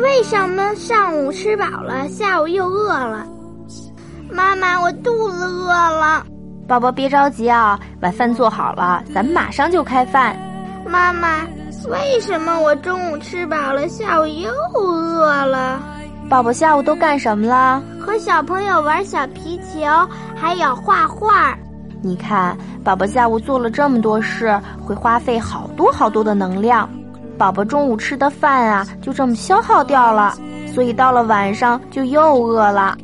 为什么上午吃饱了，下午又饿了？妈妈，我肚子饿了。宝宝别着急啊，晚饭做好了，咱们马上就开饭。妈妈，为什么我中午吃饱了，下午又饿了？宝宝下午都干什么了？和小朋友玩小皮球，还有画画。你看，宝宝下午做了这么多事，会花费好多好多的能量。宝宝中午吃的饭啊，就这么消耗掉了，所以到了晚上就又饿了。